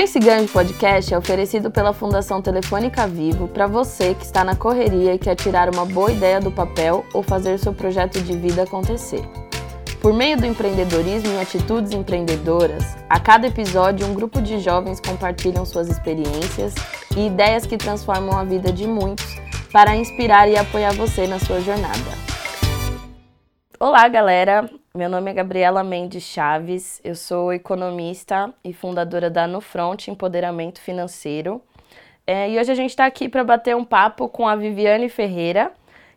Pense Grande Podcast é oferecido pela Fundação Telefônica Vivo para você que está na correria e quer tirar uma boa ideia do papel ou fazer seu projeto de vida acontecer. Por meio do empreendedorismo e atitudes empreendedoras, a cada episódio um grupo de jovens compartilham suas experiências e ideias que transformam a vida de muitos para inspirar e apoiar você na sua jornada. Olá, galera! Meu nome é Gabriela Mendes Chaves, eu sou economista e fundadora da Nufront Empoderamento Financeiro. É, e hoje a gente está aqui para bater um papo com a Viviane Ferreira,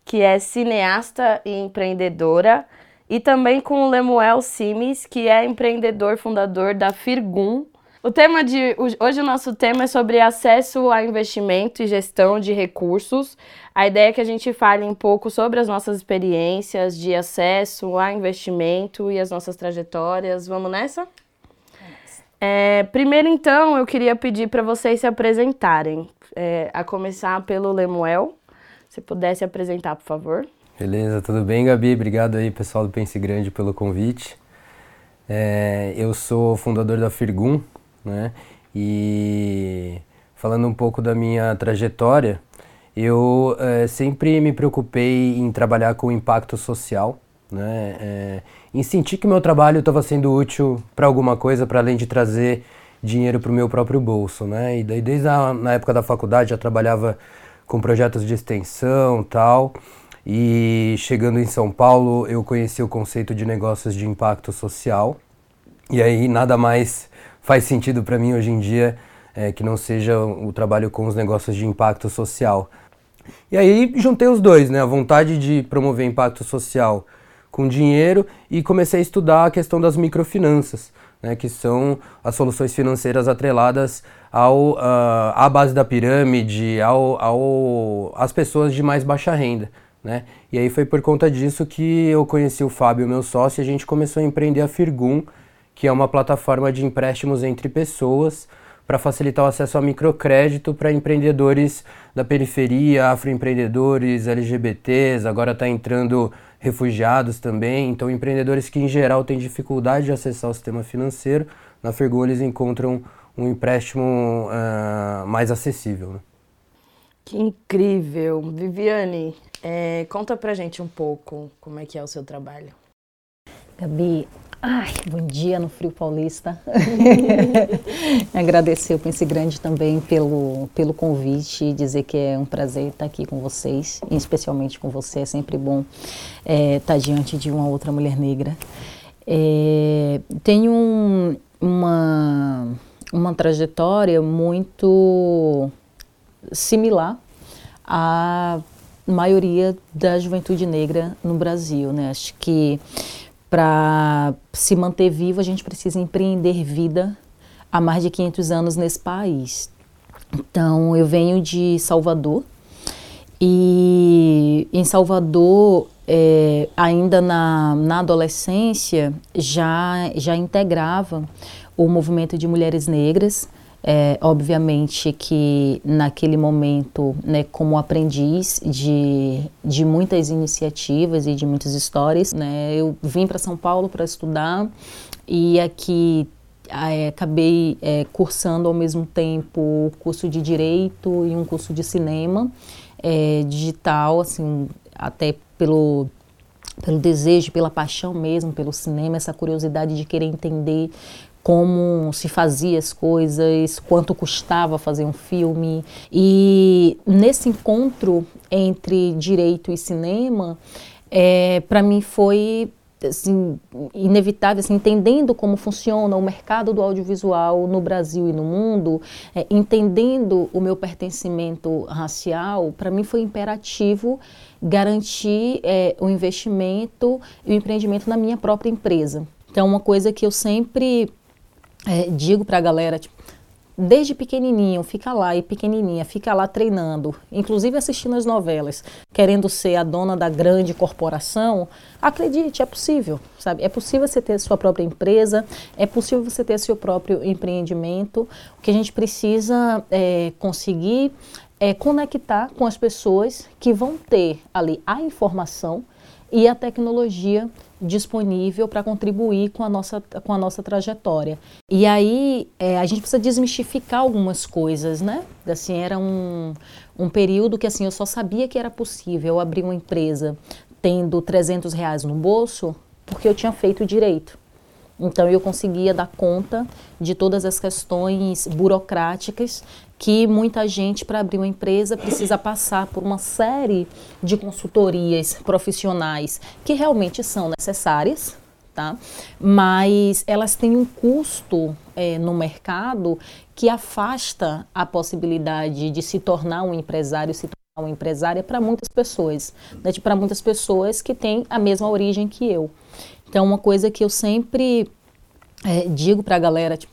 que é cineasta e empreendedora, e também com o Lemuel Simes, que é empreendedor fundador da Firgum, o tema de hoje o nosso tema é sobre acesso a investimento e gestão de recursos. A ideia é que a gente fale um pouco sobre as nossas experiências de acesso a investimento e as nossas trajetórias. Vamos nessa? É, primeiro, então, eu queria pedir para vocês se apresentarem. É, a começar pelo Lemuel. Se pudesse apresentar, por favor. Beleza, tudo bem, Gabi? Obrigado aí, pessoal do Pense Grande, pelo convite. É, eu sou fundador da Firgum, né? E falando um pouco da minha trajetória, eu é, sempre me preocupei em trabalhar com impacto social, né? É, em sentir que meu trabalho estava sendo útil para alguma coisa, para além de trazer dinheiro para o meu próprio bolso, né? E daí desde a na época da faculdade já trabalhava com projetos de extensão, tal. E chegando em São Paulo, eu conheci o conceito de negócios de impacto social. E aí nada mais faz sentido para mim hoje em dia é, que não seja o trabalho com os negócios de impacto social. E aí juntei os dois, né? A vontade de promover impacto social com dinheiro e comecei a estudar a questão das microfinanças, né? Que são as soluções financeiras atreladas ao, uh, à base da pirâmide, ao, ao, às pessoas de mais baixa renda. Né? E aí foi por conta disso que eu conheci o Fábio, meu sócio, e a gente começou a empreender a Firgum, que é uma plataforma de empréstimos entre pessoas para facilitar o acesso a microcrédito para empreendedores da periferia, afroempreendedores, LGBTs, agora está entrando refugiados também, então empreendedores que em geral têm dificuldade de acessar o sistema financeiro, na Fergu eles encontram um empréstimo uh, mais acessível. Né? Que incrível! Viviane, é, conta pra gente um pouco como é que é o seu trabalho. Gabi, Ai, bom dia no Frio Paulista. Agradecer o Pense Grande também pelo, pelo convite e dizer que é um prazer estar aqui com vocês, especialmente com você. É sempre bom é, estar diante de uma outra mulher negra. É, tenho um, uma, uma trajetória muito similar à maioria da juventude negra no Brasil. Né? Acho que para se manter vivo, a gente precisa empreender vida há mais de 500 anos nesse país. Então, eu venho de Salvador e em Salvador, é, ainda na, na adolescência, já, já integrava o movimento de mulheres negras é, obviamente que naquele momento, né, como aprendiz de, de muitas iniciativas e de muitas histórias, né, eu vim para São Paulo para estudar e aqui é, acabei é, cursando ao mesmo tempo o curso de Direito e um curso de Cinema é, digital, assim, até pelo pelo desejo, pela paixão mesmo pelo cinema, essa curiosidade de querer entender como se fazia as coisas, quanto custava fazer um filme. E nesse encontro entre direito e cinema, é, para mim foi assim, inevitável, assim, entendendo como funciona o mercado do audiovisual no Brasil e no mundo, é, entendendo o meu pertencimento racial, para mim foi imperativo garantir é, o investimento e o empreendimento na minha própria empresa. Então, uma coisa que eu sempre é, digo para a galera, tipo, desde pequenininho, fica lá e pequenininha, fica lá treinando, inclusive assistindo as novelas, querendo ser a dona da grande corporação, acredite, é possível, sabe? É possível você ter sua própria empresa, é possível você ter seu próprio empreendimento. O que a gente precisa é conseguir é conectar com as pessoas que vão ter ali a informação e a tecnologia disponível para contribuir com a, nossa, com a nossa trajetória. E aí é, a gente precisa desmistificar algumas coisas, né? Assim, era um, um período que assim eu só sabia que era possível abrir uma empresa tendo 300 reais no bolso porque eu tinha feito direito. Então eu conseguia dar conta de todas as questões burocráticas que muita gente para abrir uma empresa precisa passar por uma série de consultorias profissionais que realmente são necessárias, tá? Mas elas têm um custo é, no mercado que afasta a possibilidade de se tornar um empresário, se tornar uma empresária para muitas pessoas, né? para muitas pessoas que têm a mesma origem que eu. Então, uma coisa que eu sempre é, digo para a galera, tipo,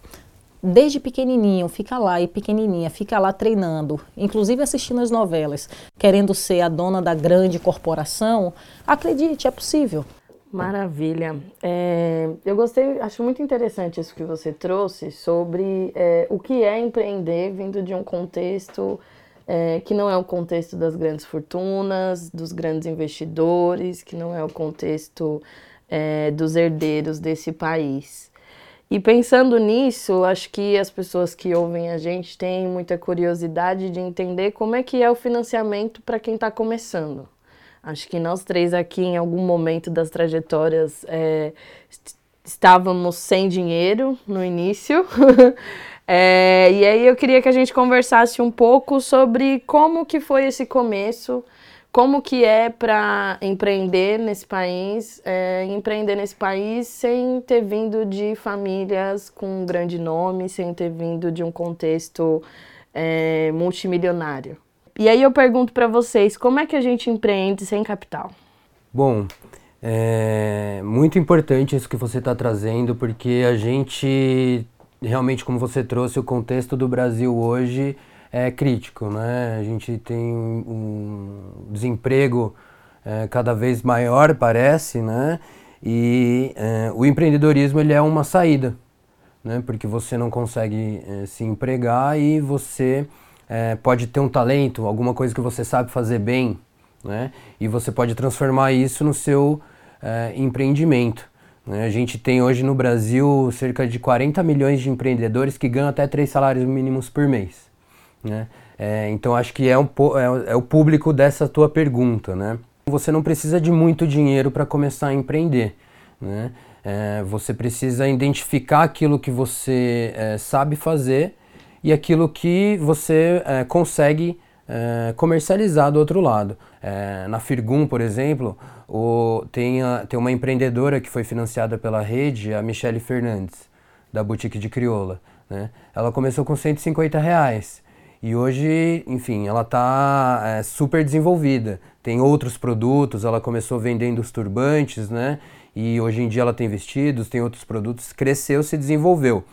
desde pequenininho, fica lá e pequenininha, fica lá treinando, inclusive assistindo as novelas, querendo ser a dona da grande corporação, acredite, é possível. Maravilha. É, eu gostei, acho muito interessante isso que você trouxe sobre é, o que é empreender vindo de um contexto é, que não é o contexto das grandes fortunas, dos grandes investidores, que não é o contexto é, dos herdeiros desse país. E pensando nisso, acho que as pessoas que ouvem a gente têm muita curiosidade de entender como é que é o financiamento para quem está começando. Acho que nós três aqui, em algum momento das trajetórias, é, estávamos sem dinheiro no início. é, e aí eu queria que a gente conversasse um pouco sobre como que foi esse começo, como que é para empreender nesse país, é, empreender nesse país sem ter vindo de famílias com um grande nome, sem ter vindo de um contexto é, multimilionário. E aí eu pergunto para vocês, como é que a gente empreende sem capital? Bom, é muito importante isso que você está trazendo, porque a gente realmente, como você trouxe, o contexto do Brasil hoje é crítico, né? A gente tem um desemprego é, cada vez maior, parece, né? E é, o empreendedorismo ele é uma saída, né? Porque você não consegue é, se empregar e você é, pode ter um talento, alguma coisa que você sabe fazer bem, né? E você pode transformar isso no seu é, empreendimento. Né? A gente tem hoje no Brasil cerca de 40 milhões de empreendedores que ganham até três salários mínimos por mês. Né? É, então acho que é, um, é, é, o público dessa tua pergunta. Né? Você não precisa de muito dinheiro para começar a empreender. Né? É, você precisa identificar aquilo que você é, sabe fazer e aquilo que você é, consegue é, comercializar do outro lado. na Firgum, por exemplo, o, tem, a, tem uma empreendedora que foi financiada pela rede, a Michele Fernandes, da Boutique de Crioula. Né? Ela começou com 150 reais. E hoje, enfim, ela está é, super desenvolvida. Tem outros produtos, ela começou vendendo os turbantes, né? E hoje em dia ela tem vestidos, tem outros produtos, cresceu, se desenvolveu.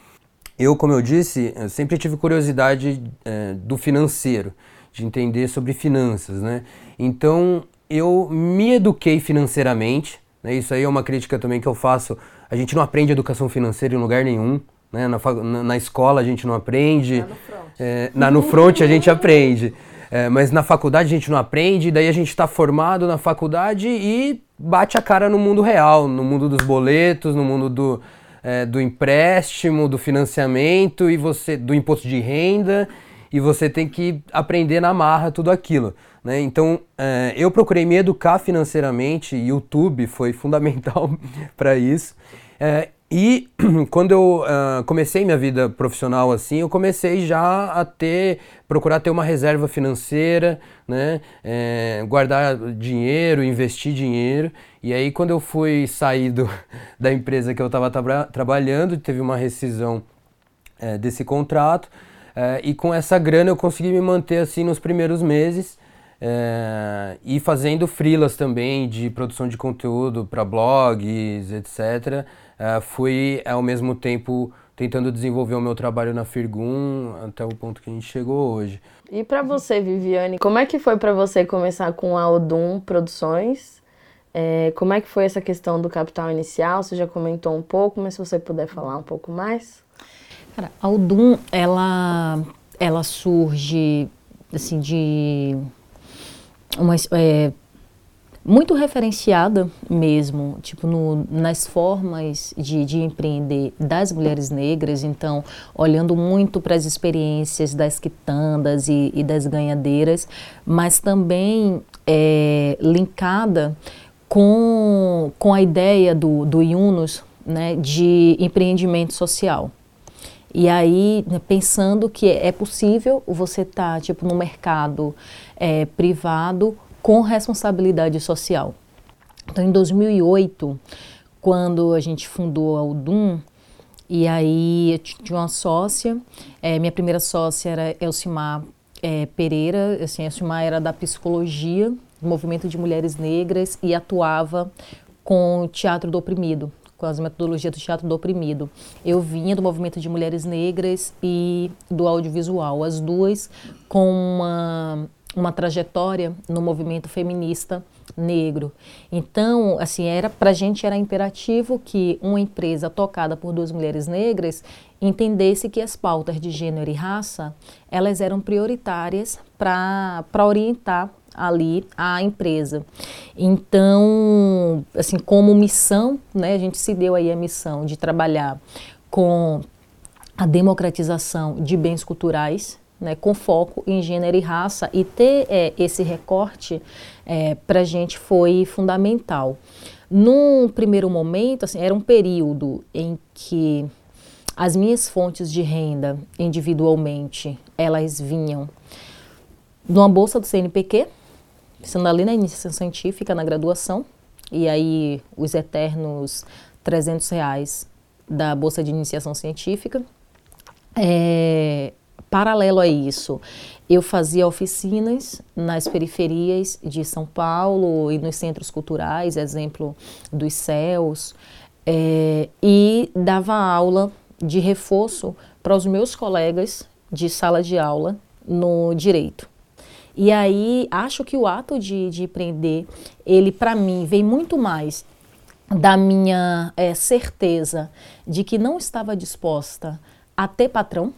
Eu, como eu disse, eu sempre tive curiosidade é, do financeiro, de entender sobre finanças, né? Então, eu me eduquei financeiramente, né? Isso aí é uma crítica também que eu faço. A gente não aprende educação financeira em lugar nenhum, né? Na, na, escola a gente não aprende. Na no front. É, na, no front a gente aprende. É, mas na faculdade a gente não aprende, daí a gente está formado na faculdade e bate a cara no mundo real, no mundo dos boletos, no mundo do, é, do empréstimo, do financiamento e você do imposto de renda e você tem que aprender na marra tudo aquilo. Né? Então é, eu procurei me educar financeiramente, YouTube foi fundamental para isso. É, e quando eu uh, comecei minha vida profissional assim, eu comecei já a ter, procurar ter uma reserva financeira, né? É, guardar dinheiro, investir dinheiro. E aí quando eu fui sair do, da empresa que eu estava tra trabalhando, teve uma rescisão é, desse contrato. É, e com essa grana eu consegui me manter assim nos primeiros meses. É, e fazendo freelas também de produção de conteúdo para blogs, etc uh, fui ao mesmo tempo tentando desenvolver o meu trabalho na Firgum até o ponto que a gente chegou hoje. E para você, Viviane, como é que foi para você começar com a Odum Produções? É, como é que foi essa questão do capital inicial? Você já comentou um pouco, mas se você puder falar um pouco mais. Cara, a Odum, ela, ela surge assim de uma, é, muito referenciada mesmo, tipo, no, nas formas de, de empreender das mulheres negras, então, olhando muito para as experiências das quitandas e, e, das ganhadeiras, mas também é, linkada com, com a ideia do, do Yunus né, de empreendimento social. E aí, né, pensando que é possível você estar, tá, tipo, no mercado é, privado com responsabilidade social. Então, em 2008, quando a gente fundou a Udum, e aí eu tinha uma sócia, é, minha primeira sócia era Elcimar é, Pereira, assim, Elcimar era da psicologia, do movimento de mulheres negras e atuava com o teatro do oprimido, com as metodologias do teatro do oprimido. Eu vinha do movimento de mulheres negras e do audiovisual, as duas com uma uma trajetória no movimento feminista negro. Então, assim, era para a gente era imperativo que uma empresa tocada por duas mulheres negras entendesse que as pautas de gênero e raça elas eram prioritárias para orientar ali a empresa. Então, assim, como missão, né, a gente se deu aí a missão de trabalhar com a democratização de bens culturais né, com foco em gênero e raça, e ter é, esse recorte é, para a gente foi fundamental. Num primeiro momento, assim, era um período em que as minhas fontes de renda individualmente, elas vinham de uma bolsa do CNPq, sendo ali na iniciação científica, na graduação, e aí os eternos 300 reais da bolsa de iniciação científica. É, Paralelo a isso, eu fazia oficinas nas periferias de São Paulo e nos centros culturais, exemplo dos céus, é, e dava aula de reforço para os meus colegas de sala de aula no direito. E aí acho que o ato de, de empreender, ele para mim vem muito mais da minha é, certeza de que não estava disposta a ter patrão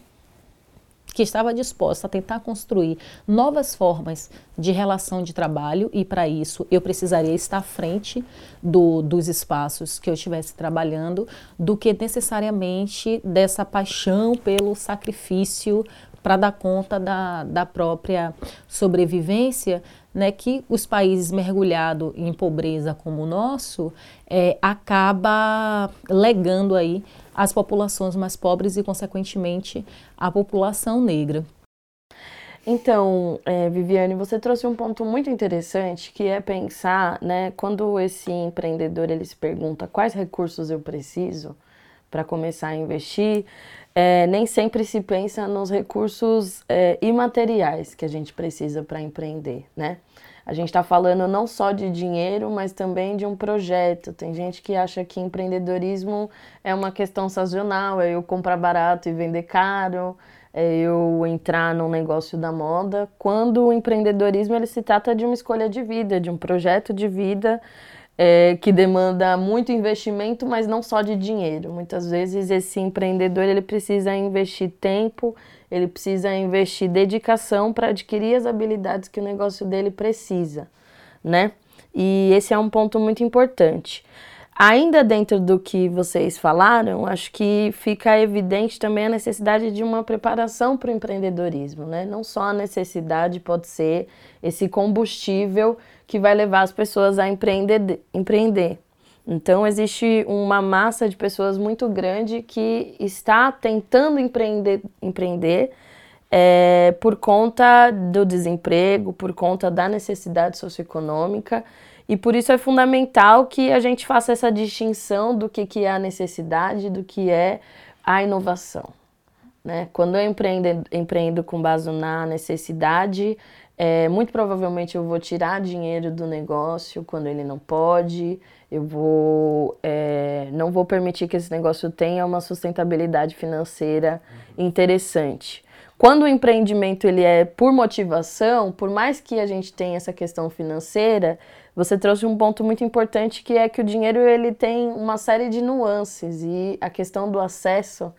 que estava disposta a tentar construir novas formas de relação de trabalho e para isso eu precisaria estar à frente do, dos espaços que eu estivesse trabalhando do que necessariamente dessa paixão pelo sacrifício para dar conta da, da própria sobrevivência, né, que os países mergulhados em pobreza como o nosso é, acaba legando aí as populações mais pobres e, consequentemente, a população negra. Então, é, Viviane, você trouxe um ponto muito interessante que é pensar, né, quando esse empreendedor ele se pergunta quais recursos eu preciso para começar a investir, é, nem sempre se pensa nos recursos é, imateriais que a gente precisa para empreender, né? A gente está falando não só de dinheiro, mas também de um projeto. Tem gente que acha que empreendedorismo é uma questão sazonal, é eu comprar barato e vender caro, é eu entrar num negócio da moda, quando o empreendedorismo ele se trata de uma escolha de vida, de um projeto de vida é, que demanda muito investimento, mas não só de dinheiro. Muitas vezes esse empreendedor ele precisa investir tempo, ele precisa investir dedicação para adquirir as habilidades que o negócio dele precisa, né? E esse é um ponto muito importante. Ainda dentro do que vocês falaram, acho que fica evidente também a necessidade de uma preparação para o empreendedorismo, né? Não só a necessidade pode ser esse combustível que vai levar as pessoas a empreender, empreender então, existe uma massa de pessoas muito grande que está tentando empreender, empreender é, por conta do desemprego, por conta da necessidade socioeconômica. E por isso é fundamental que a gente faça essa distinção do que, que é a necessidade do que é a inovação. Né? Quando eu empreendo, empreendo com base na necessidade, é, muito provavelmente eu vou tirar dinheiro do negócio quando ele não pode, eu vou é, não vou permitir que esse negócio tenha uma sustentabilidade financeira interessante. Quando o empreendimento ele é por motivação, por mais que a gente tenha essa questão financeira, você trouxe um ponto muito importante que é que o dinheiro ele tem uma série de nuances e a questão do acesso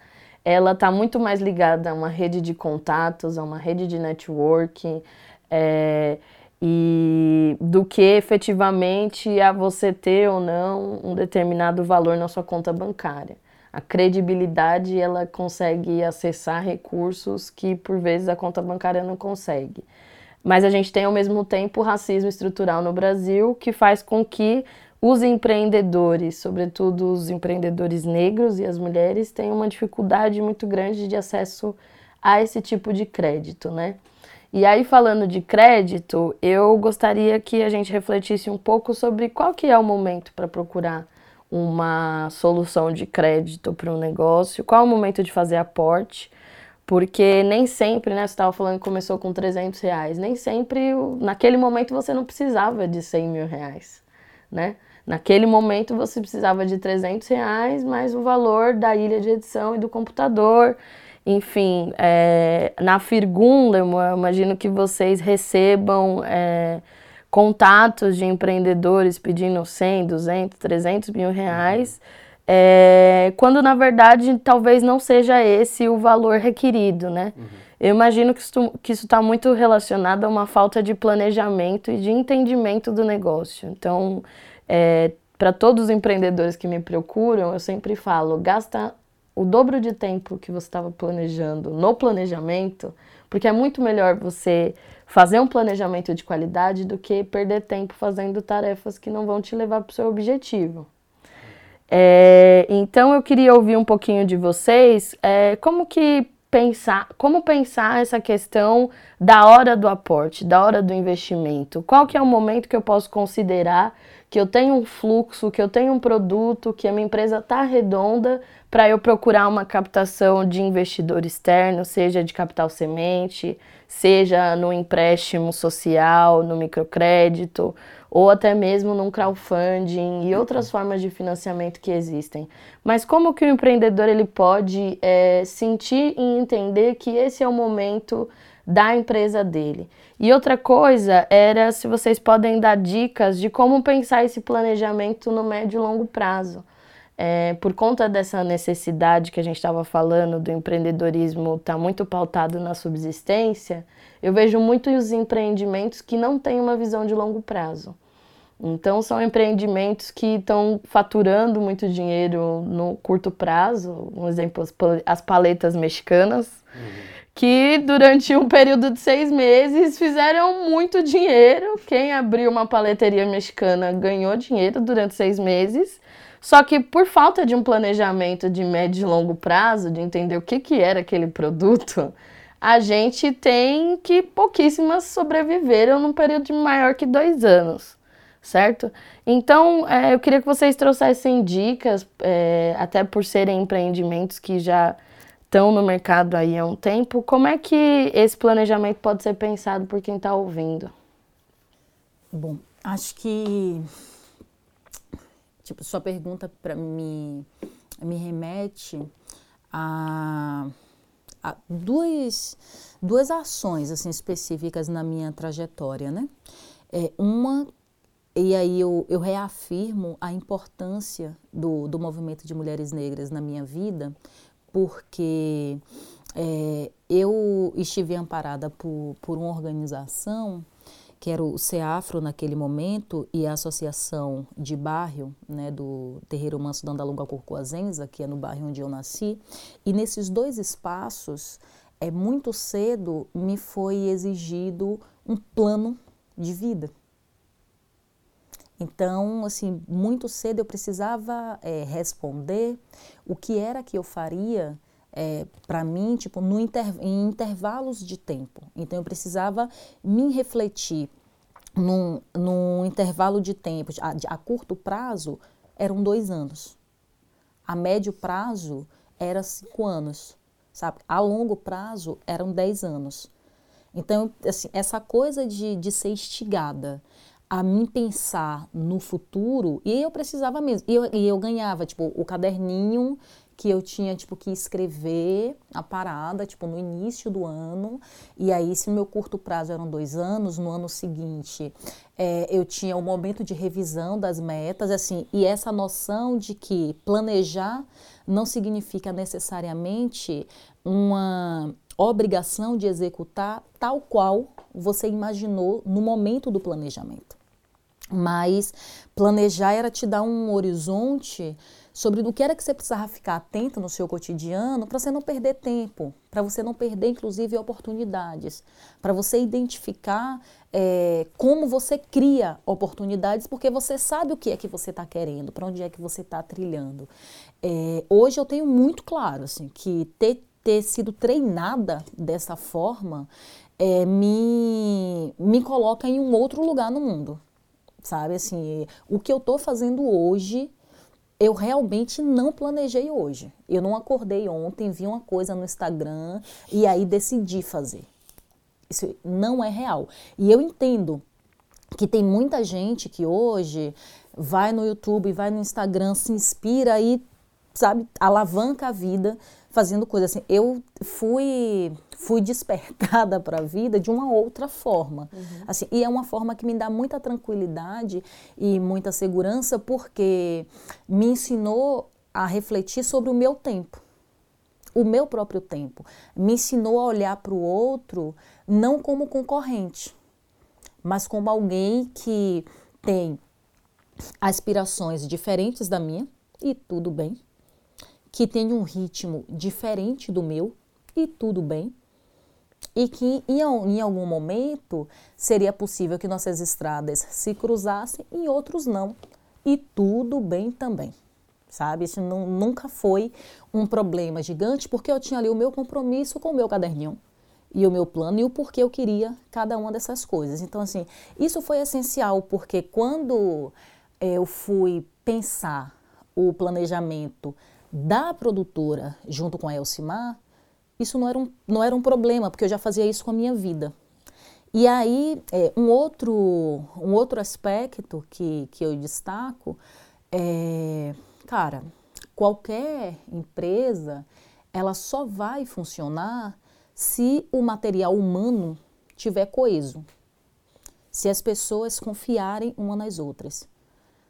ela está muito mais ligada a uma rede de contatos, a uma rede de networking, é, e do que efetivamente a você ter ou não um determinado valor na sua conta bancária. A credibilidade ela consegue acessar recursos que por vezes a conta bancária não consegue. Mas a gente tem ao mesmo tempo o racismo estrutural no Brasil que faz com que os empreendedores, sobretudo os empreendedores negros e as mulheres, tenham uma dificuldade muito grande de acesso a esse tipo de crédito, né? E aí, falando de crédito, eu gostaria que a gente refletisse um pouco sobre qual que é o momento para procurar uma solução de crédito para um negócio, qual é o momento de fazer aporte, porque nem sempre, né, você estava falando que começou com 300 reais, nem sempre, naquele momento você não precisava de 100 mil reais, né? Naquele momento você precisava de 300 reais, mais o valor da ilha de edição e do computador, enfim, é, na Firgunda, eu imagino que vocês recebam é, contatos de empreendedores pedindo 100, 200, 300 mil reais, é, quando na verdade talvez não seja esse o valor requerido, né? Uhum. Eu imagino que isso está muito relacionado a uma falta de planejamento e de entendimento do negócio. Então, é, para todos os empreendedores que me procuram, eu sempre falo: gasta o dobro de tempo que você estava planejando no planejamento, porque é muito melhor você fazer um planejamento de qualidade do que perder tempo fazendo tarefas que não vão te levar para o seu objetivo. É, então eu queria ouvir um pouquinho de vocês é, como que pensar, como pensar essa questão da hora do aporte, da hora do investimento. Qual que é o momento que eu posso considerar que eu tenho um fluxo, que eu tenho um produto, que a minha empresa está redonda para eu procurar uma captação de investidor externo, seja de capital semente, seja no empréstimo social, no microcrédito, ou até mesmo num crowdfunding e outras formas de financiamento que existem. Mas como que o empreendedor ele pode é, sentir e entender que esse é o momento da empresa dele? E outra coisa era se vocês podem dar dicas de como pensar esse planejamento no médio e longo prazo é, por conta dessa necessidade que a gente estava falando do empreendedorismo estar tá muito pautado na subsistência, eu vejo muitos empreendimentos que não têm uma visão de longo prazo. Então, são empreendimentos que estão faturando muito dinheiro no curto prazo, um exemplo, as paletas mexicanas, uhum. que durante um período de seis meses fizeram muito dinheiro. Quem abriu uma paleteria mexicana ganhou dinheiro durante seis meses só que por falta de um planejamento de médio e longo prazo, de entender o que, que era aquele produto, a gente tem que pouquíssimas sobreviveram num período de maior que dois anos, certo? Então, é, eu queria que vocês trouxessem dicas, é, até por serem empreendimentos que já estão no mercado aí há um tempo, como é que esse planejamento pode ser pensado por quem está ouvindo? Bom, acho que Tipo, sua pergunta para mim me remete a, a duas, duas ações assim específicas na minha trajetória, né? É, uma e aí eu, eu reafirmo a importância do, do movimento de mulheres negras na minha vida, porque é, eu estive amparada por, por uma organização que era o CEAFRO naquele momento e a Associação de Bairro, né, do Terreiro Manso da Andalunga Corcoazenza, que é no bairro onde eu nasci. E nesses dois espaços, é muito cedo me foi exigido um plano de vida. Então, assim, muito cedo eu precisava é, responder o que era que eu faria é, para mim, tipo, no inter, em intervalos de tempo. Então, eu precisava me refletir num, num intervalo de tempo, a, a curto prazo, eram dois anos. A médio prazo, era cinco anos, sabe? A longo prazo, eram dez anos. Então, assim, essa coisa de, de ser instigada a mim pensar no futuro, e eu precisava mesmo, e eu, e eu ganhava, tipo, o caderninho que eu tinha tipo que escrever a parada tipo no início do ano e aí se meu curto prazo eram dois anos no ano seguinte é, eu tinha o um momento de revisão das metas assim e essa noção de que planejar não significa necessariamente uma obrigação de executar tal qual você imaginou no momento do planejamento. Mas planejar era te dar um horizonte sobre do que era que você precisava ficar atento no seu cotidiano para você não perder tempo, para você não perder, inclusive, oportunidades, para você identificar é, como você cria oportunidades, porque você sabe o que é que você está querendo, para onde é que você está trilhando. É, hoje eu tenho muito claro assim, que ter, ter sido treinada dessa forma é, me, me coloca em um outro lugar no mundo. Sabe assim, o que eu estou fazendo hoje eu realmente não planejei hoje. Eu não acordei ontem, vi uma coisa no Instagram e aí decidi fazer. Isso não é real. E eu entendo que tem muita gente que hoje vai no YouTube, vai no Instagram, se inspira e, sabe, alavanca a vida fazendo coisas assim. Eu fui fui despertada para a vida de uma outra forma. Uhum. Assim, e é uma forma que me dá muita tranquilidade e muita segurança porque me ensinou a refletir sobre o meu tempo. O meu próprio tempo. Me ensinou a olhar para o outro não como concorrente, mas como alguém que tem aspirações diferentes da minha, e tudo bem que tem um ritmo diferente do meu e tudo bem. E que em, algum momento seria possível que nossas estradas se cruzassem e outros não. E tudo bem também sabe? Isso não, nunca foi um problema gigante, porque eu tinha ali o meu compromisso com o meu caderninho e o meu plano e o porquê eu queria cada uma dessas coisas. Então, assim, isso foi essencial, porque quando eu fui pensar o planejamento da produtora junto com a Elcimar, isso não era um, não era um problema, porque eu já fazia isso com a minha vida. E aí, é, um, outro, um outro aspecto que, que eu destaco é, cara, qualquer empresa, ela só vai funcionar se o material humano tiver coeso, se as pessoas confiarem uma nas outras.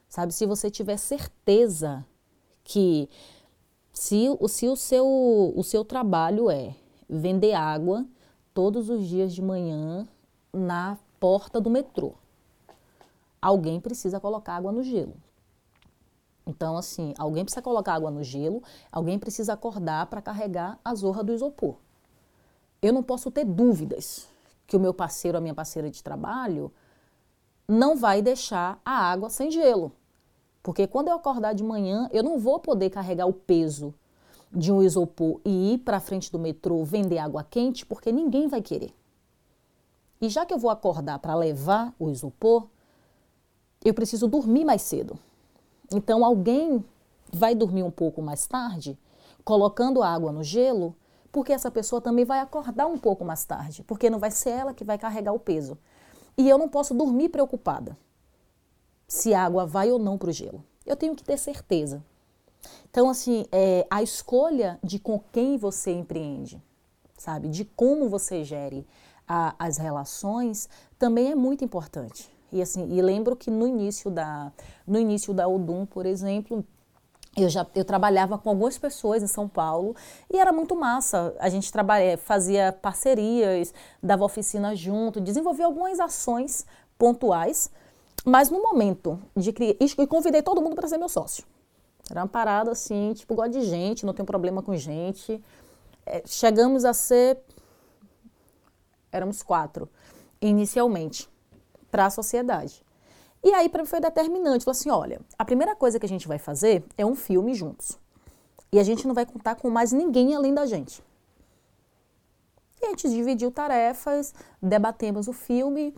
Sabe, se você tiver certeza que se, se o, seu, o seu trabalho é vender água todos os dias de manhã na porta do metrô, alguém precisa colocar água no gelo. Então, assim, alguém precisa colocar água no gelo, alguém precisa acordar para carregar a zorra do isopor. Eu não posso ter dúvidas que o meu parceiro, a minha parceira de trabalho, não vai deixar a água sem gelo. Porque quando eu acordar de manhã, eu não vou poder carregar o peso de um isopor e ir para frente do metrô vender água quente, porque ninguém vai querer. E já que eu vou acordar para levar o isopor, eu preciso dormir mais cedo. Então alguém vai dormir um pouco mais tarde, colocando água no gelo, porque essa pessoa também vai acordar um pouco mais tarde, porque não vai ser ela que vai carregar o peso. E eu não posso dormir preocupada se a água vai ou não para o gelo. Eu tenho que ter certeza. Então, assim, é, a escolha de com quem você empreende, sabe, de como você gere a, as relações, também é muito importante. E assim, e lembro que no início da, no início da Odum, por exemplo, eu já eu trabalhava com algumas pessoas em São Paulo e era muito massa. A gente trabalha, fazia parcerias, dava oficina junto, desenvolvia algumas ações pontuais mas no momento de criar. E convidei todo mundo para ser meu sócio. Era uma parada assim, tipo, gosto de gente, não tenho problema com gente. É, chegamos a ser. Éramos quatro, inicialmente, para a sociedade. E aí, para mim, foi determinante. Falei assim: olha, a primeira coisa que a gente vai fazer é um filme juntos. E a gente não vai contar com mais ninguém além da gente. E a gente dividiu tarefas, debatemos o filme,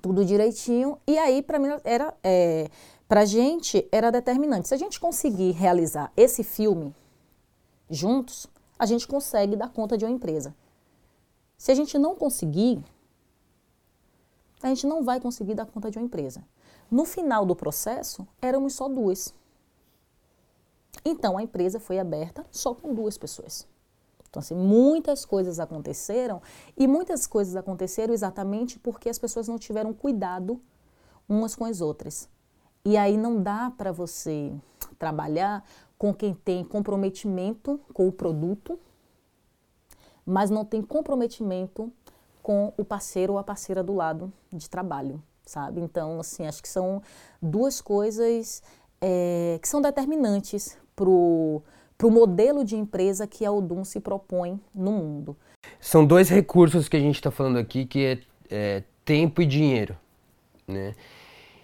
tudo direitinho. E aí, para mim, era. É, pra gente, era determinante. Se a gente conseguir realizar esse filme juntos, a gente consegue dar conta de uma empresa. Se a gente não conseguir, a gente não vai conseguir dar conta de uma empresa. No final do processo, éramos só duas. Então a empresa foi aberta só com duas pessoas. Então, assim, muitas coisas aconteceram e muitas coisas aconteceram exatamente porque as pessoas não tiveram cuidado umas com as outras. E aí não dá para você trabalhar com quem tem comprometimento com o produto, mas não tem comprometimento com o parceiro ou a parceira do lado de trabalho, sabe? Então, assim, acho que são duas coisas é, que são determinantes para o modelo de empresa que a Odum se propõe no mundo. São dois recursos que a gente está falando aqui, que é, é, tempo e dinheiro, né?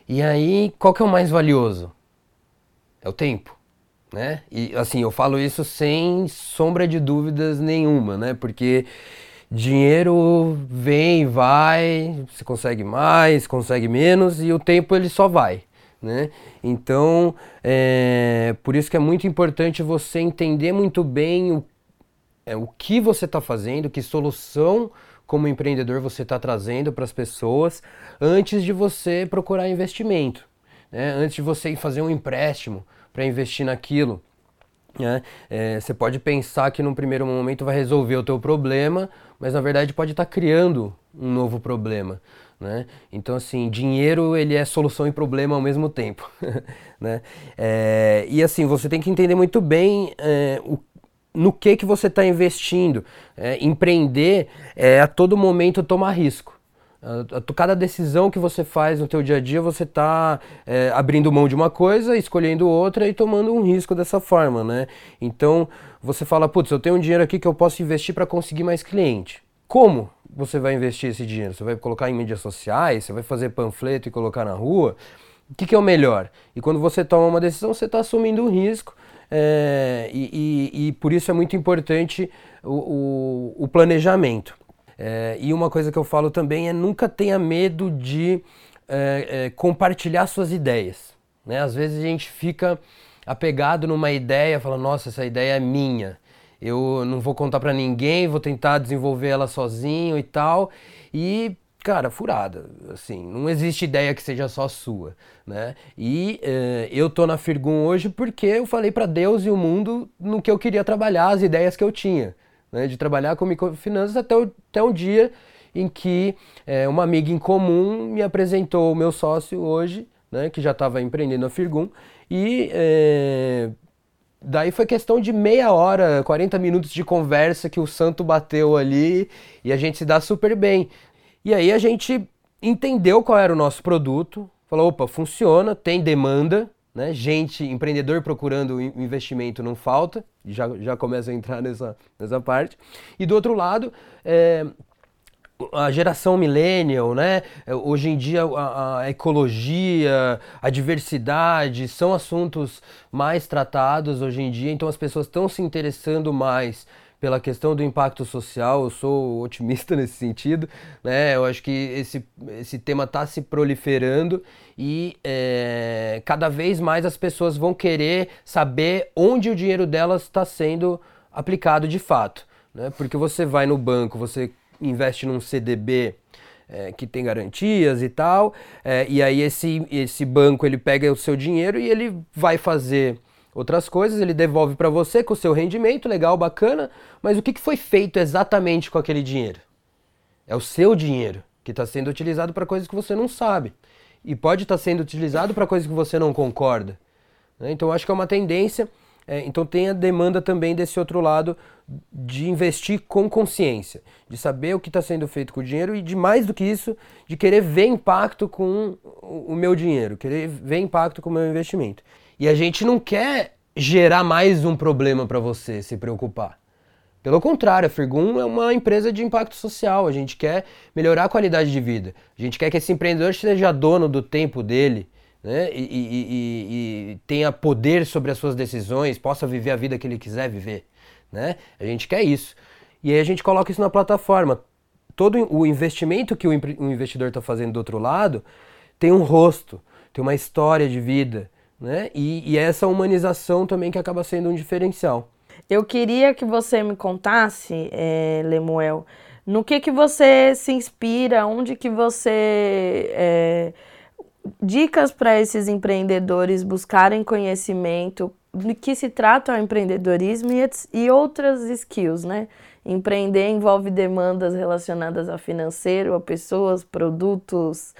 E aí, qual que é o mais valioso? É o tempo, né? E assim, eu falo isso sem sombra de dúvidas nenhuma, né? Porque dinheiro vem, vai, você consegue mais, consegue menos e o tempo ele só vai. Né? Então, é, por isso que é muito importante você entender muito bem o, é, o que você está fazendo, que solução como empreendedor você está trazendo para as pessoas antes de você procurar investimento, né? antes de você fazer um empréstimo para investir naquilo. Né? É, você pode pensar que num primeiro momento vai resolver o teu problema, mas na verdade pode estar tá criando um novo problema. Né? Então, assim, dinheiro ele é solução e problema ao mesmo tempo. né? É, e assim, você tem que entender muito bem é, o, no que, que você está investindo. É, empreender é a todo momento tomar risco. Cada decisão que você faz no teu dia a dia, você está é, abrindo mão de uma coisa, escolhendo outra e tomando um risco dessa forma, né? Então, você fala, putz, eu tenho um dinheiro aqui que eu posso investir para conseguir mais cliente. Como você vai investir esse dinheiro? Você vai colocar em mídias sociais? Você vai fazer panfleto e colocar na rua? O que, que é o melhor? E quando você toma uma decisão, você está assumindo um risco. É, e, e, e, por isso é muito importante o, o, o planejamento. É, e uma coisa que eu falo também é nunca tenha medo de é, compartilhar suas ideias. Né? Às vezes a gente fica apegado numa ideia, fala, nossa, essa ideia é minha eu não vou contar para ninguém, vou tentar desenvolver ela sozinho e tal. E cara, furada, assim, não existe ideia que seja só sua, né? E eh, eu tô na Firgun hoje porque eu falei para Deus e o mundo no que eu queria trabalhar, as ideias que eu tinha, né? De trabalhar com microfinanças até, o, até um dia em que eh, uma amiga em comum me apresentou o meu sócio hoje, né? Que já estava empreendendo a Firgun e eh, Daí foi questão de meia hora, 40 minutos de conversa que o santo bateu ali e a gente se dá super bem. E aí a gente entendeu qual era o nosso produto, falou, opa, funciona, tem demanda, né? Gente, empreendedor procurando investimento não falta, já, já começa a entrar nessa, nessa parte. E do outro lado, é, a geração millennial, né? Hoje em dia a, a, ecologia, a diversidade são assuntos mais tratados hoje em dia, então as pessoas estão se interessando mais pela questão do impacto social, eu sou otimista nesse sentido, né? Eu acho que esse, esse tema está se proliferando e é, cada vez mais as pessoas vão querer saber onde o dinheiro delas está sendo aplicado de fato. Né? Porque você vai no banco, você investe num CDB é, que tem garantias e tal, é, e aí esse, esse banco ele pega o seu dinheiro e ele vai fazer outras coisas, ele devolve para você com o seu rendimento, legal, bacana, mas o que, que foi feito exatamente com aquele dinheiro? É o seu dinheiro que está sendo utilizado para coisas que você não sabe. E pode estar tá sendo utilizado para coisas que você não concorda. Né? Então acho que é uma tendência é, então tem a demanda também desse outro lado de investir com consciência, de saber o que está sendo feito com o dinheiro e de mais do que isso, de querer ver impacto com o meu dinheiro, querer ver impacto com o meu investimento. E a gente não quer gerar mais um problema para você se preocupar. Pelo contrário, a Firgun é uma empresa de impacto social. A gente quer melhorar a qualidade de vida. A gente quer que esse empreendedor seja dono do tempo dele, né? E, e, e, e, tenha poder sobre as suas decisões, possa viver a vida que ele quiser viver. Né? A gente quer isso. E aí a gente coloca isso na plataforma. Todo o investimento que o, investidor está fazendo do outro lado tem um rosto, tem uma história de vida. Né? E, e essa humanização também que acaba sendo um diferencial. Eu queria que você me contasse, é, Lemuel, no que que você se inspira, onde que você é, dicas para esses empreendedores buscarem conhecimento do que se trata o empreendedorismo e, outras skills, né? Empreender envolve demandas relacionadas a financeiro, a pessoas, produtos,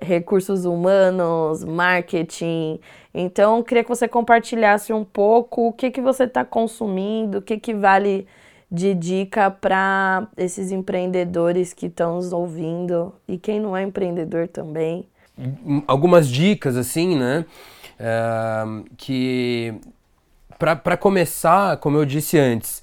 recursos humanos, marketing. Então, queria que você compartilhasse um pouco o que, que você está consumindo, o que, que vale de dica para esses empreendedores que estão nos ouvindo e quem não é empreendedor também? Algumas dicas, assim, né? Uh, que para começar, como eu disse antes,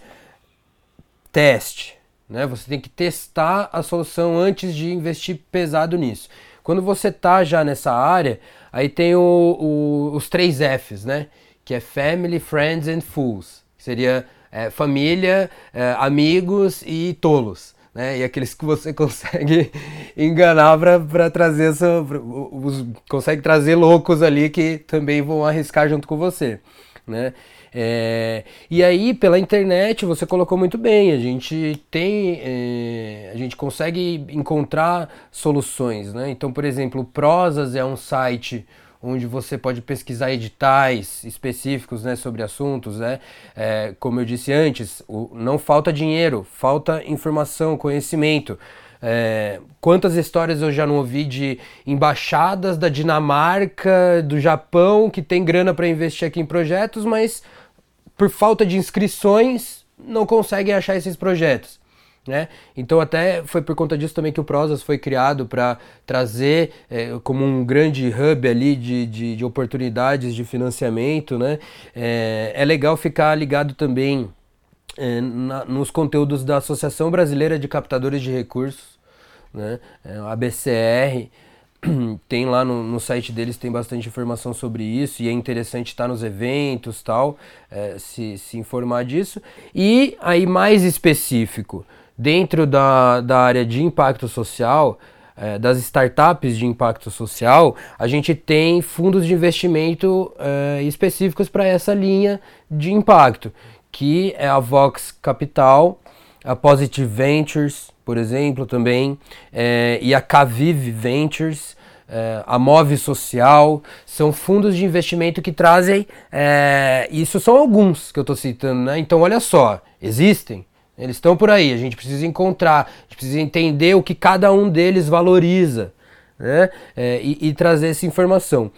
teste. Né? Você tem que testar a solução antes de investir pesado nisso. Quando você tá já nessa área, aí tem o, o, os três Fs, né? Que é Family, Friends and Fools. Que seria é, família, é, amigos e tolos. Né? E aqueles que você consegue enganar para trazer essa, os, consegue trazer loucos ali que também vão arriscar junto com você, né? É, e aí, pela internet, você colocou muito bem, a gente tem, é, a gente consegue encontrar soluções, né? Então, por exemplo, Prosas é um site onde você pode pesquisar editais específicos né, sobre assuntos. Né? É, como eu disse antes, o, não falta dinheiro, falta informação, conhecimento. É, quantas histórias eu já não ouvi de embaixadas da Dinamarca, do Japão, que tem grana para investir aqui em projetos, mas por falta de inscrições não conseguem achar esses projetos. Né? Então até foi por conta disso também que o Prosas foi criado para trazer é, como um grande hub ali de, de, de oportunidades de financiamento. Né? É, é legal ficar ligado também é, na, nos conteúdos da Associação Brasileira de Captadores de Recursos, né? É, a ABCR. Tem lá no, no, site deles tem bastante informação sobre isso e é interessante estar nos eventos tal, é, se, se informar disso. E aí mais específico, dentro da, da área de impacto social, é, das startups de impacto social, a gente tem fundos de investimento é, específicos para essa linha de impacto, que é a Vox Capital, a Positive Ventures, por exemplo, também, é, e a Caviv Ventures, é, a Move Social, são fundos de investimento que trazem, é, isso são alguns que eu estou citando, né? Então, olha só, existem, eles estão por aí, a gente precisa encontrar, a gente precisa entender o que cada um deles valoriza, né? É, e, e, trazer essa informação.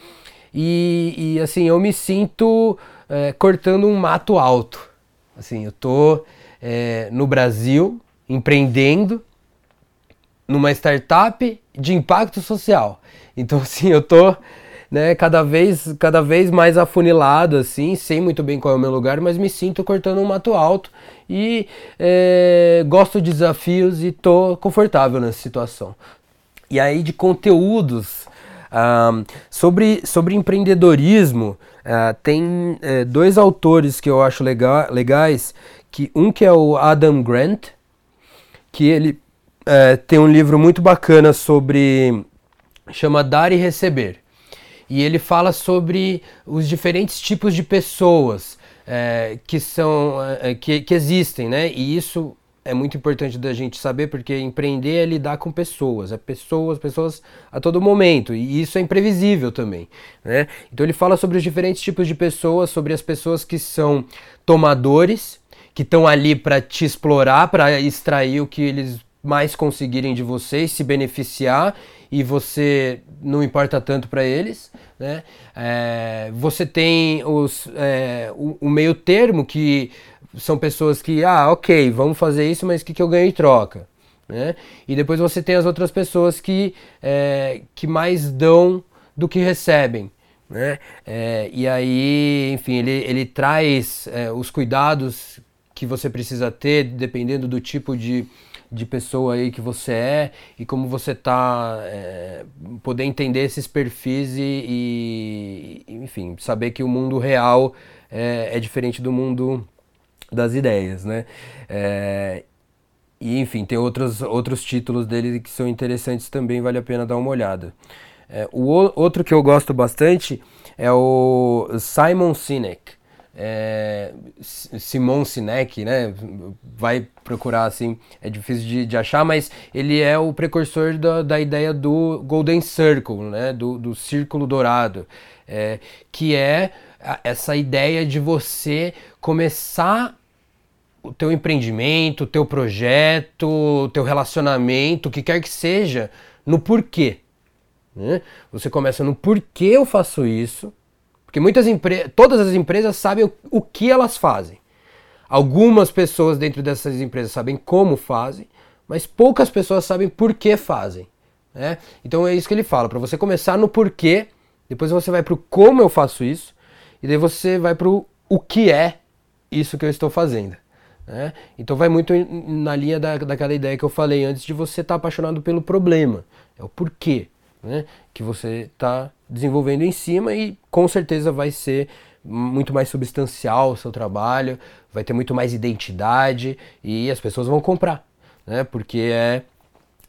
E, e assim, eu me sinto é, cortando um mato alto. Assim, eu tô é, no Brasil empreendendo numa startup de impacto social. Então, assim, eu tô né, cada vez, cada vez mais afunilado, assim, sei muito bem qual é o meu lugar, mas me sinto cortando um mato alto e é, gosto de desafios e tô confortável nessa situação. E aí de conteúdos uh, sobre, sobre empreendedorismo, uh, tem uh, dois autores que eu acho lega legais, que um que é o Adam Grant, que ele eh, tem um livro muito bacana sobre chama Dar e Receber e ele fala sobre os diferentes tipos de pessoas é, que são é, que, que existem, né? E isso é muito importante da gente saber porque empreender é lidar com pessoas, é pessoas, pessoas a todo momento e isso é imprevisível também, né? Então ele fala sobre os diferentes tipos de pessoas, sobre as pessoas que são tomadores, que estão ali para te explorar, para extrair o que eles mais conseguirem de você e se beneficiar e você não importa tanto para eles, né? É, você tem os, é, o, o, meio termo que são pessoas que, ah, ok, vamos fazer isso, mas o que, que eu ganho em troca? Né? E depois você tem as outras pessoas que, é, que mais dão do que recebem. Né? É, e aí, enfim, ele, ele traz é, os cuidados que você precisa ter, dependendo do tipo de, de pessoa aí que você é e como você tá é, poder entender esses perfis e, e, enfim saber que o mundo real é, é diferente do mundo das ideias né? É, e enfim tem outros outros títulos dele que são interessantes também vale a pena dar uma olhada. É, o outro que eu gosto bastante é o Simon Sinek é, Simon Sinek, né? Vai procurar assim, é difícil de, de achar, mas ele é o precursor da, da ideia do Golden Circle, né? Do, do círculo dourado, é, que é essa ideia de você começar o teu empreendimento, o teu projeto, o teu relacionamento, o que quer que seja, no porquê. Né? Você começa no porquê eu faço isso, porque muitas empresas, todas as empresas sabem o, o, que elas fazem. Algumas pessoas dentro dessas empresas sabem como fazem, mas poucas pessoas sabem por que fazem. Né? Então é isso que ele fala, para você começar no porquê, depois você vai para o como eu faço isso, e daí você vai para o que é isso que eu estou fazendo. Né? Então vai muito na linha da, daquela ideia que eu falei antes de você estar tá apaixonado pelo problema, é o porquê né? que você está desenvolvendo em cima e com certeza vai ser muito mais substancial o seu trabalho, vai ter muito mais identidade e as pessoas vão comprar, né? Porque é,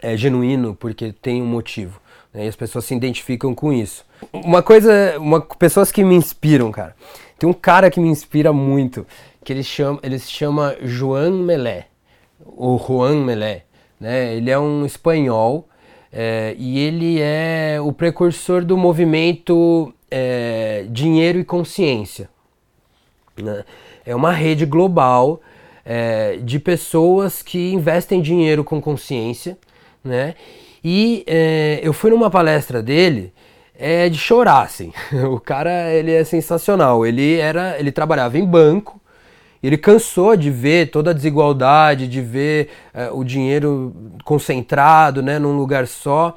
é genuíno, porque tem um motivo. Né? E as pessoas se identificam com isso. Uma coisa, uma, pessoas que me inspiram, cara. Tem um cara que me inspira muito, que ele, chama, ele se chama Joan Melé, ou Juan Melé. Né? Ele é um espanhol é, e ele é o precursor do movimento é, Dinheiro e Consciência. Né? É uma rede global é, de pessoas que investem dinheiro com consciência. Né? E é, eu fui numa palestra dele é de chorar, assim. O cara, ele é sensacional. Ele era, ele trabalhava em banco, ele cansou de ver toda a desigualdade, de ver é, o dinheiro concentrado né, num lugar só.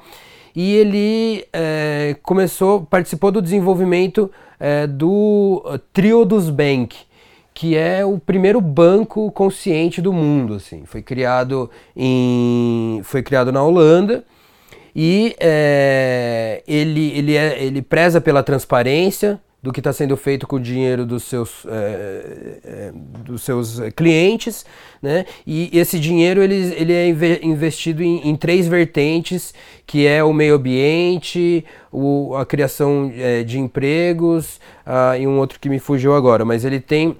E ele é, começou, participou do desenvolvimento é, do Triodos Bank, que é o primeiro banco consciente do mundo. Assim. Foi, criado em, foi criado na Holanda e ele, ele, é, ele preza pela transparência, do que está sendo feito com o dinheiro dos seus, é, é, dos seus clientes, né? E esse dinheiro ele, ele é investido em, em três vertentes, que é o meio ambiente, o, a criação é, de empregos uh, e um outro que me fugiu agora, mas ele tem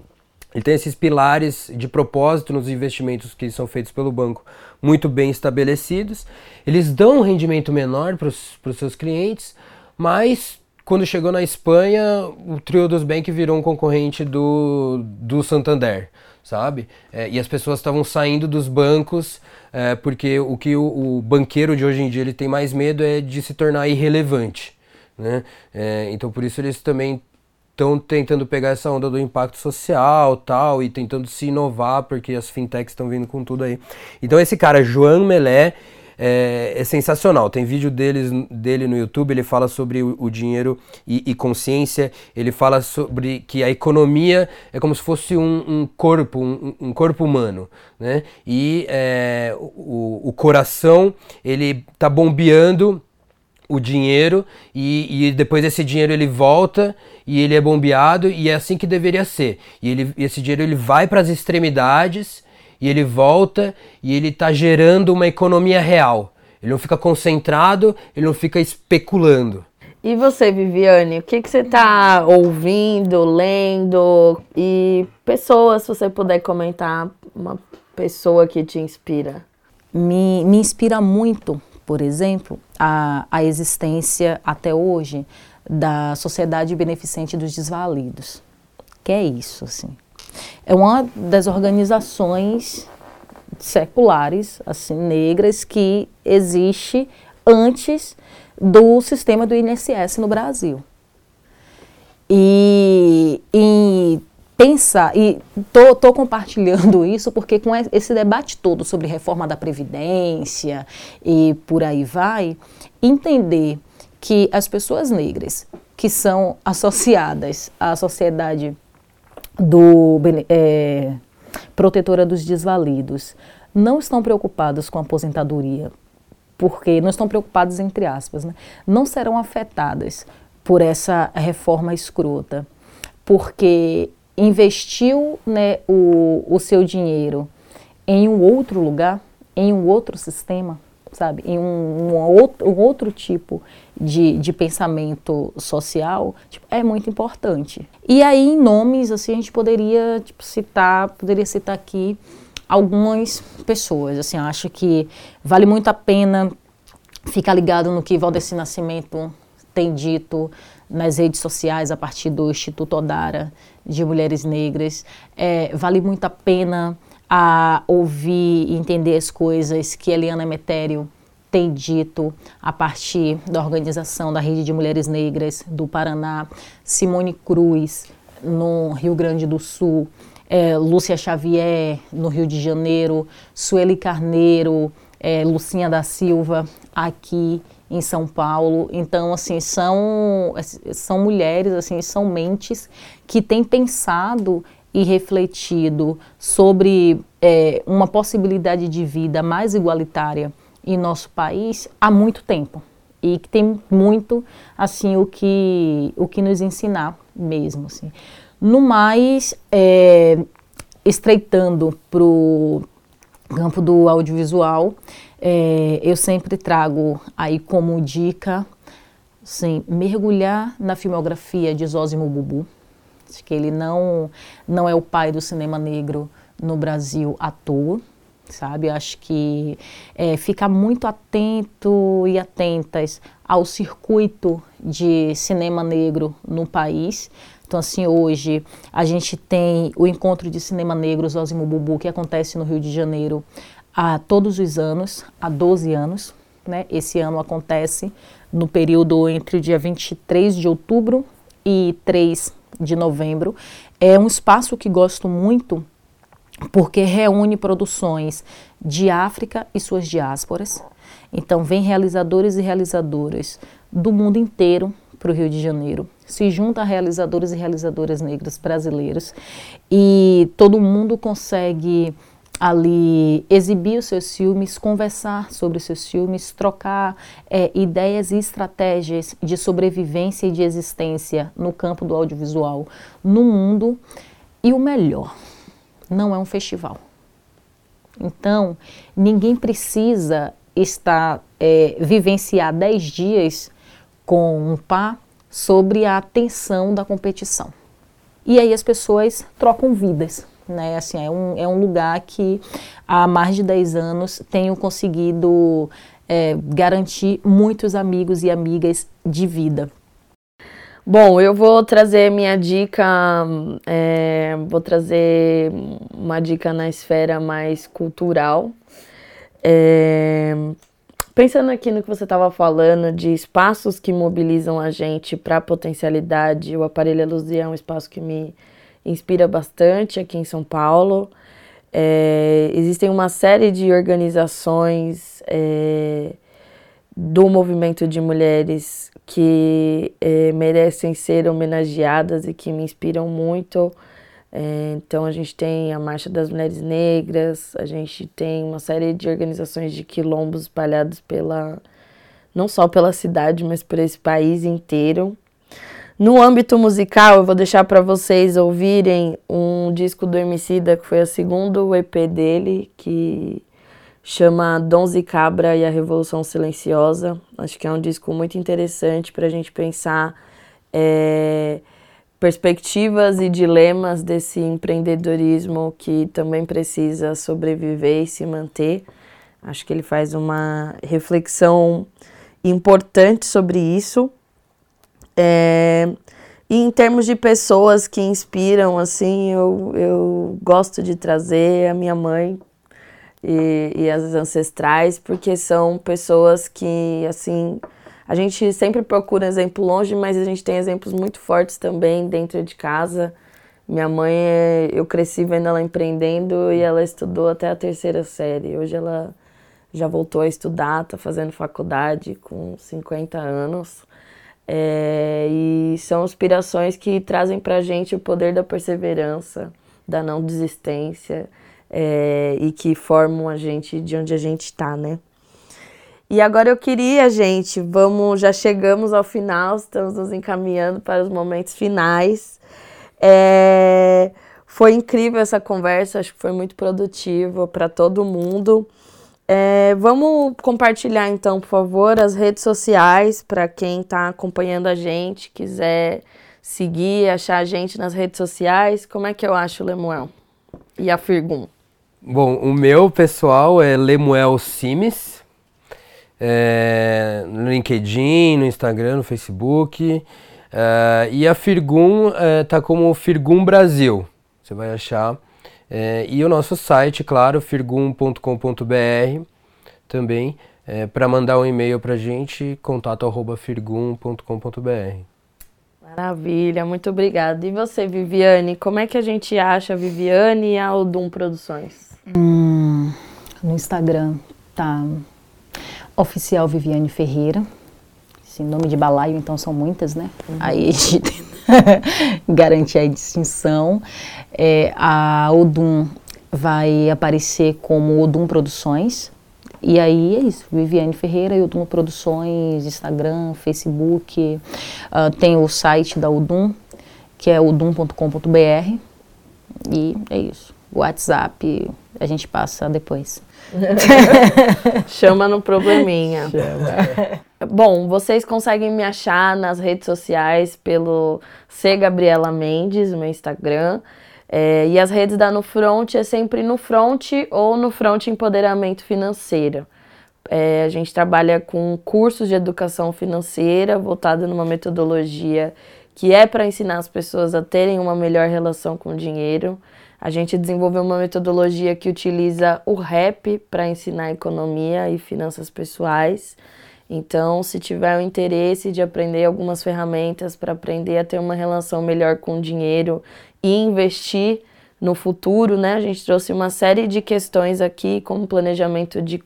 ele tem esses pilares de propósito nos investimentos que são feitos pelo banco muito bem estabelecidos. Eles dão um rendimento menor para os seus clientes, mas quando chegou na Espanha, o Trio dos Bank virou um concorrente do, do Santander, sabe? É, e as pessoas estavam saindo dos bancos é, porque o que o, o, banqueiro de hoje em dia ele tem mais medo é de se tornar irrelevante, né? É, então por isso eles também estão tentando pegar essa onda do impacto social tal e tentando se inovar porque as fintechs estão vindo com tudo aí. Então esse cara, João Melé, é, é, sensacional. Tem vídeo deles, dele no YouTube, ele fala sobre o, o dinheiro e, e, consciência, ele fala sobre que a economia é como se fosse um, um corpo, um, um, corpo humano, né? E é, o, o coração, ele tá bombeando o dinheiro e, e, depois esse dinheiro ele volta e ele é bombeado e é assim que deveria ser. E ele, esse dinheiro ele vai para as extremidades e ele volta e ele está gerando uma economia real. Ele não fica concentrado, ele não fica especulando. E você, Viviane, o que, que você está ouvindo, lendo? E pessoas, se você puder comentar, uma pessoa que te inspira. Me, me inspira muito, por exemplo, a, a existência até hoje da Sociedade Beneficente dos Desvalidos. Que é isso, assim é uma das organizações seculares, assim, negras, que existe antes do sistema do INSS no Brasil. E, e pensar, e tô, tô, compartilhando isso porque com esse debate todo sobre reforma da Previdência e por aí vai, entender que as pessoas negras que são associadas à sociedade do é, protetora dos desvalidos não estão preocupados com a aposentadoria, porque não estão preocupados entre aspas, né? não serão afetadas por essa reforma escrota, porque investiu né, o, o seu dinheiro em um outro lugar, em um outro sistema, sabe, em um, um, outro, um outro tipo de, de pensamento social, tipo, é muito importante. E aí, em nomes, assim, a gente poderia tipo, citar, poderia citar aqui algumas pessoas. Assim, acho que vale muito a pena ficar ligado no que Valdeci Nascimento tem dito nas redes sociais a partir do Instituto Odara de Mulheres Negras. É, vale muito a pena a ouvir e entender as coisas que Eliana Metério tem dito a partir da organização da Rede de Mulheres Negras do Paraná, Simone Cruz, no Rio Grande do Sul, é, Lúcia Xavier, no Rio de Janeiro, Sueli Carneiro, é, Lucinha da Silva, aqui em São Paulo. Então, assim, são, são mulheres, assim, são mentes que têm pensado e refletido sobre é, uma possibilidade de vida mais igualitária em nosso país há muito tempo e que tem muito assim o que o que nos ensinar mesmo assim. no mais é, estreitando para o campo do audiovisual é, eu sempre trago aí como dica assim, mergulhar na filmografia de Zósimo Bubu que ele não, não é o pai do cinema negro no Brasil à toa, sabe? Acho que é, ficar muito atento e atentas ao circuito de cinema negro no país. Então, assim, hoje a gente tem o encontro de cinema negro Zózimo Bubu, que acontece no Rio de Janeiro há todos os anos, há 12 anos. Né? Esse ano acontece no período entre o dia 23 de outubro e 3 de novembro. É um espaço que gosto muito porque reúne produções de África e suas diásporas. Então, vem realizadores e realizadoras do mundo inteiro para o Rio de Janeiro. Se junta a realizadores e realizadoras negras brasileiros e todo mundo consegue ali exibir os seus filmes, conversar sobre os seus filmes, trocar é, ideias e estratégias de sobrevivência e de existência no campo do audiovisual no mundo. E o melhor, não é um festival. Então, ninguém precisa estar é, vivenciar 10 dias com um par sobre a tensão da competição. E aí as pessoas trocam vidas né? Assim, é um, é um lugar que há mais de 10 anos tenho conseguido é, garantir muitos amigos e amigas de vida. Bom, eu vou trazer minha dica, é, vou trazer uma dica na esfera mais cultural. É, pensando aqui no que você estava falando de espaços que mobilizam a gente para potencialidade, o Aparelho Luzia é um espaço que me inspira bastante aqui em São Paulo. É, existem uma série de organizações é, do movimento de mulheres que é, merecem ser homenageadas e que me inspiram muito. É, então, a gente tem a Marcha das Mulheres Negras, a gente tem uma série de organizações de quilombos espalhados pela, não só pela cidade, mas por esse país inteiro. No âmbito musical, eu vou deixar para vocês ouvirem um disco do Emicida, que foi o segundo EP dele, que chama Dons e Cabra e a Revolução Silenciosa. Acho que é um disco muito interessante para a gente pensar é, perspectivas e dilemas desse empreendedorismo que também precisa sobreviver e se manter. Acho que ele faz uma reflexão importante sobre isso. É, e em termos de pessoas que inspiram, assim, eu, eu gosto de trazer a minha mãe e, e as ancestrais, porque são pessoas que, assim, a gente sempre procura exemplo longe, mas a gente tem exemplos muito fortes também dentro de casa. Minha mãe, é, eu cresci vendo ela empreendendo e ela estudou até a terceira série. Hoje ela já voltou a estudar, está fazendo faculdade com 50 anos. É, e são inspirações que trazem para gente o poder da perseverança, da não desistência é, e que formam a gente de onde a gente está, né? E agora eu queria, gente, vamos, já chegamos ao final, estamos nos encaminhando para os momentos finais. É, foi incrível essa conversa, acho que foi muito produtivo para todo mundo. É, vamos compartilhar então, por favor, as redes sociais para quem está acompanhando a gente, quiser seguir, achar a gente nas redes sociais. Como é que eu acho, Lemuel? E a Firgum? Bom, o meu pessoal é Lemuel Simes, é, no LinkedIn, no Instagram, no Facebook. É, e a Firgum é, tá como Firgum Brasil. Você vai achar é, e o nosso site, claro, firgum.com.br também, é, para mandar um e-mail para a gente, contato arroba firgum.com.br. Maravilha, muito obrigada. E você, Viviane, como é que a gente acha a Viviane e a Odum Produções? Hum, no Instagram tá oficial Viviane Ferreira. Esse nome de balaio, então são muitas, né? Uhum. Aí a gente garantir a distinção. É, a Odum vai aparecer como Odum Produções. E aí é isso, Viviane Ferreira e Odum Produções, Instagram, Facebook. Uh, tem o site da Odum, que é odum.com.br. E é isso. WhatsApp a gente passa depois. Chama no probleminha. Chama. Bom, vocês conseguem me achar nas redes sociais pelo C Gabriela Mendes, meu Instagram. É, e as redes da No Front é sempre no Front ou no Front Empoderamento Financeiro. É, a gente trabalha com cursos de educação financeira voltado numa metodologia que é para ensinar as pessoas a terem uma melhor relação com o dinheiro. A gente desenvolveu uma metodologia que utiliza o RAP para ensinar economia e finanças pessoais. Então, se tiver o interesse de aprender algumas ferramentas para aprender a ter uma relação melhor com o dinheiro e investir no futuro, né? A gente trouxe uma série de questões aqui, como planejamento de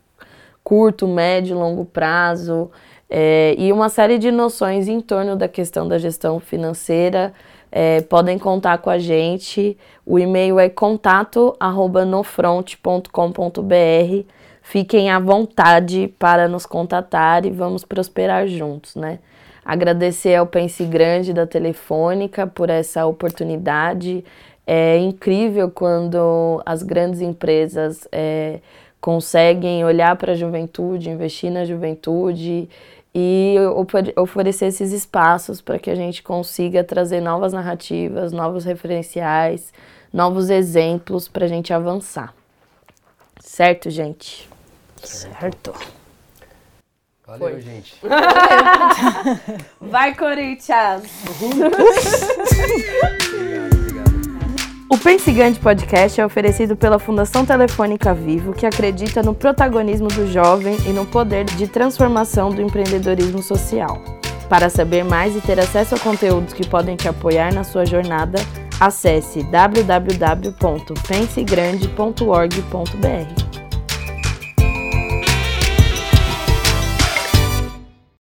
curto, médio, longo prazo, é, e uma série de noções em torno da questão da gestão financeira. É, podem contar com a gente. O e-mail é contato@nofront.com.br. Fiquem à vontade para nos contatar e vamos prosperar juntos, né? Agradecer ao Pense Grande da Telefônica por essa oportunidade. É incrível quando as grandes empresas é, conseguem olhar para a juventude, investir na juventude e oferecer esses espaços para que a gente consiga trazer novas narrativas, novos referenciais, novos exemplos para a gente avançar. Certo, gente? Certo. Valeu, Foi. gente. Vai, Corinthians! O Pense Grande Podcast é oferecido pela Fundação Telefônica Vivo, que acredita no protagonismo do jovem e no poder de transformação do empreendedorismo social. Para saber mais e ter acesso a conteúdos que podem te apoiar na sua jornada, acesse www.pensegrande.org.br.